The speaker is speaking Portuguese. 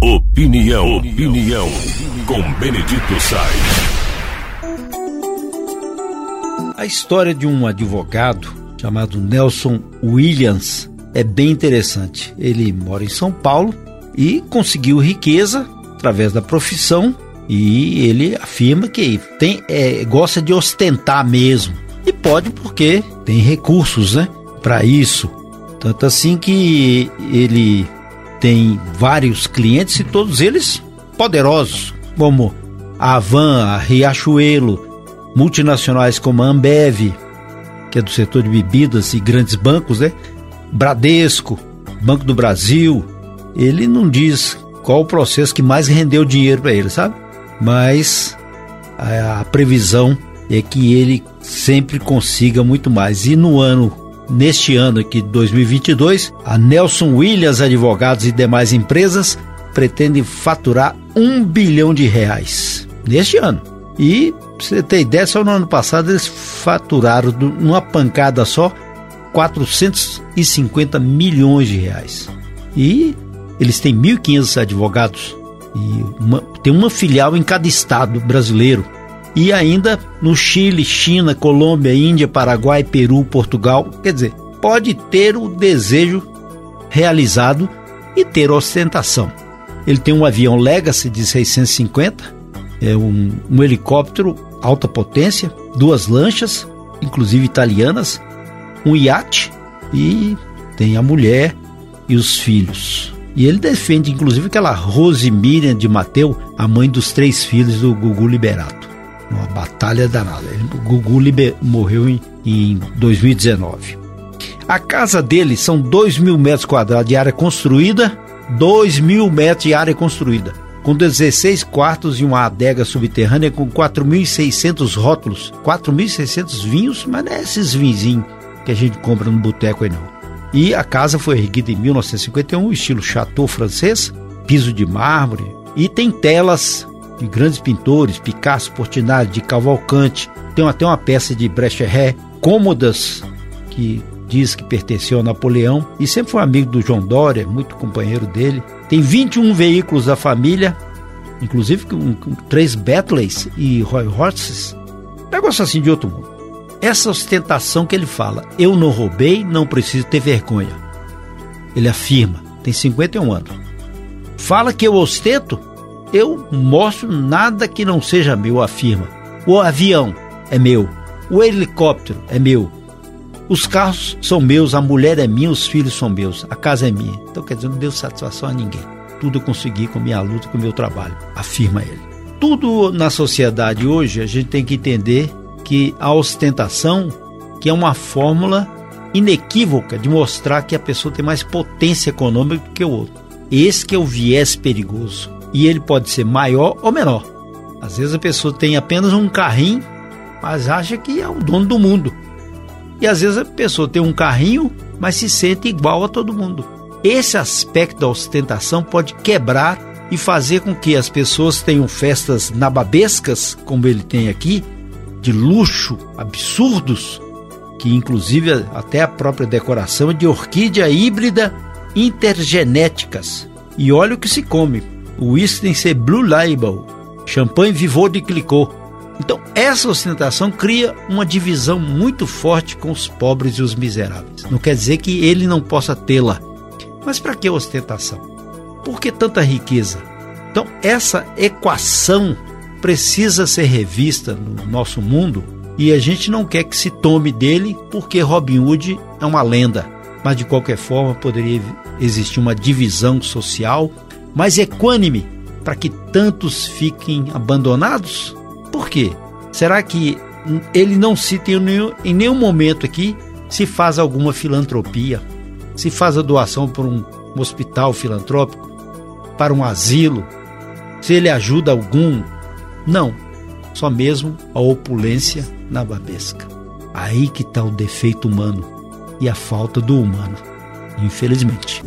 Opinião, opinião, com Benedito Sainz. A história de um advogado chamado Nelson Williams é bem interessante. Ele mora em São Paulo e conseguiu riqueza através da profissão e ele afirma que tem, é, gosta de ostentar mesmo. E pode porque tem recursos né, para isso. Tanto assim que ele tem vários clientes e todos eles poderosos, como a Avan, a Riachuelo, multinacionais como a Ambev, que é do setor de bebidas e grandes bancos, né? Bradesco, Banco do Brasil. Ele não diz qual o processo que mais rendeu dinheiro para ele, sabe? Mas a, a previsão é que ele sempre consiga muito mais. E no ano Neste ano aqui, 2022, a Nelson Williams Advogados e demais empresas pretendem faturar um bilhão de reais neste ano. E, você ter ideia, só no ano passado eles faturaram numa pancada só 450 milhões de reais. E eles têm 1.500 advogados e uma, tem uma filial em cada estado brasileiro e ainda no Chile, China, Colômbia, Índia, Paraguai, Peru, Portugal. Quer dizer, pode ter o desejo realizado e ter ostentação. Ele tem um avião Legacy de 650, é um, um helicóptero alta potência, duas lanchas, inclusive italianas, um iate e tem a mulher e os filhos. E ele defende inclusive aquela Rose Miriam de Mateu, a mãe dos três filhos do Gugu Liberato uma batalha danada. O Gugu liber, morreu em, em 2019. A casa dele são 2 mil metros quadrados de área construída, 2 mil metros de área construída, com 16 quartos e uma adega subterrânea com 4.600 rótulos, 4.600 vinhos, mas não é esses vinzinhos que a gente compra no boteco aí não. E a casa foi erguida em 1951, estilo chateau francês, piso de mármore, e tem telas de grandes pintores, Picasso, Portinari, de Cavalcante. Tem até uma peça de Brecht-Ré, cômodas que diz que pertenceu a Napoleão e sempre foi amigo do João Dória, muito companheiro dele. Tem 21 veículos da família, inclusive com, com três Bentleys e Roy Horses. Negócio assim de outro mundo. Essa ostentação que ele fala, eu não roubei, não preciso ter vergonha. Ele afirma, tem 51 anos. Fala que eu ostento, eu mostro nada que não seja meu, afirma. O avião é meu, o helicóptero é meu, os carros são meus, a mulher é minha, os filhos são meus, a casa é minha. Então quer dizer, não deu satisfação a ninguém. Tudo eu consegui com minha luta, com meu trabalho, afirma ele. Tudo na sociedade hoje a gente tem que entender que a ostentação, que é uma fórmula inequívoca de mostrar que a pessoa tem mais potência econômica do que o outro. Esse que é o viés perigoso e ele pode ser maior ou menor. Às vezes a pessoa tem apenas um carrinho, mas acha que é o dono do mundo. E às vezes a pessoa tem um carrinho, mas se sente igual a todo mundo. Esse aspecto da ostentação pode quebrar e fazer com que as pessoas tenham festas nababescas, como ele tem aqui, de luxo, absurdos, que inclusive até a própria decoração é de orquídea híbrida intergenéticas. E olha o que se come, uísque tem que ser Blue Label, champanhe Vivot de Clicquot. Então, essa ostentação cria uma divisão muito forte com os pobres e os miseráveis. Não quer dizer que ele não possa tê-la. Mas para que ostentação? Por que tanta riqueza? Então, essa equação precisa ser revista no nosso mundo e a gente não quer que se tome dele porque Robin Hood é uma lenda. Mas de qualquer forma, poderia existir uma divisão social mas equânime para que tantos fiquem abandonados? Por quê? Será que ele não cita em nenhum, em nenhum momento aqui se faz alguma filantropia, se faz a doação para um, hospital filantrópico, para um asilo, se ele ajuda algum? Não, só mesmo a opulência na babesca. Aí que está o defeito humano e a falta do humano, infelizmente.